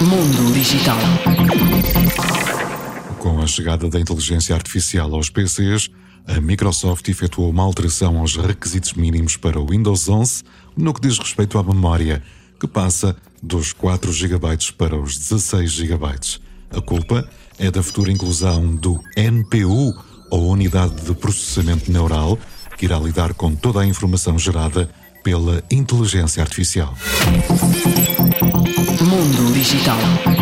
Mundo Digital. Com a chegada da inteligência artificial aos PCs, a Microsoft efetuou uma alteração aos requisitos mínimos para o Windows 11 no que diz respeito à memória, que passa dos 4 GB para os 16 GB. A culpa é da futura inclusão do NPU, ou Unidade de Processamento Neural, que irá lidar com toda a informação gerada pela inteligência artificial. Mundo Digital.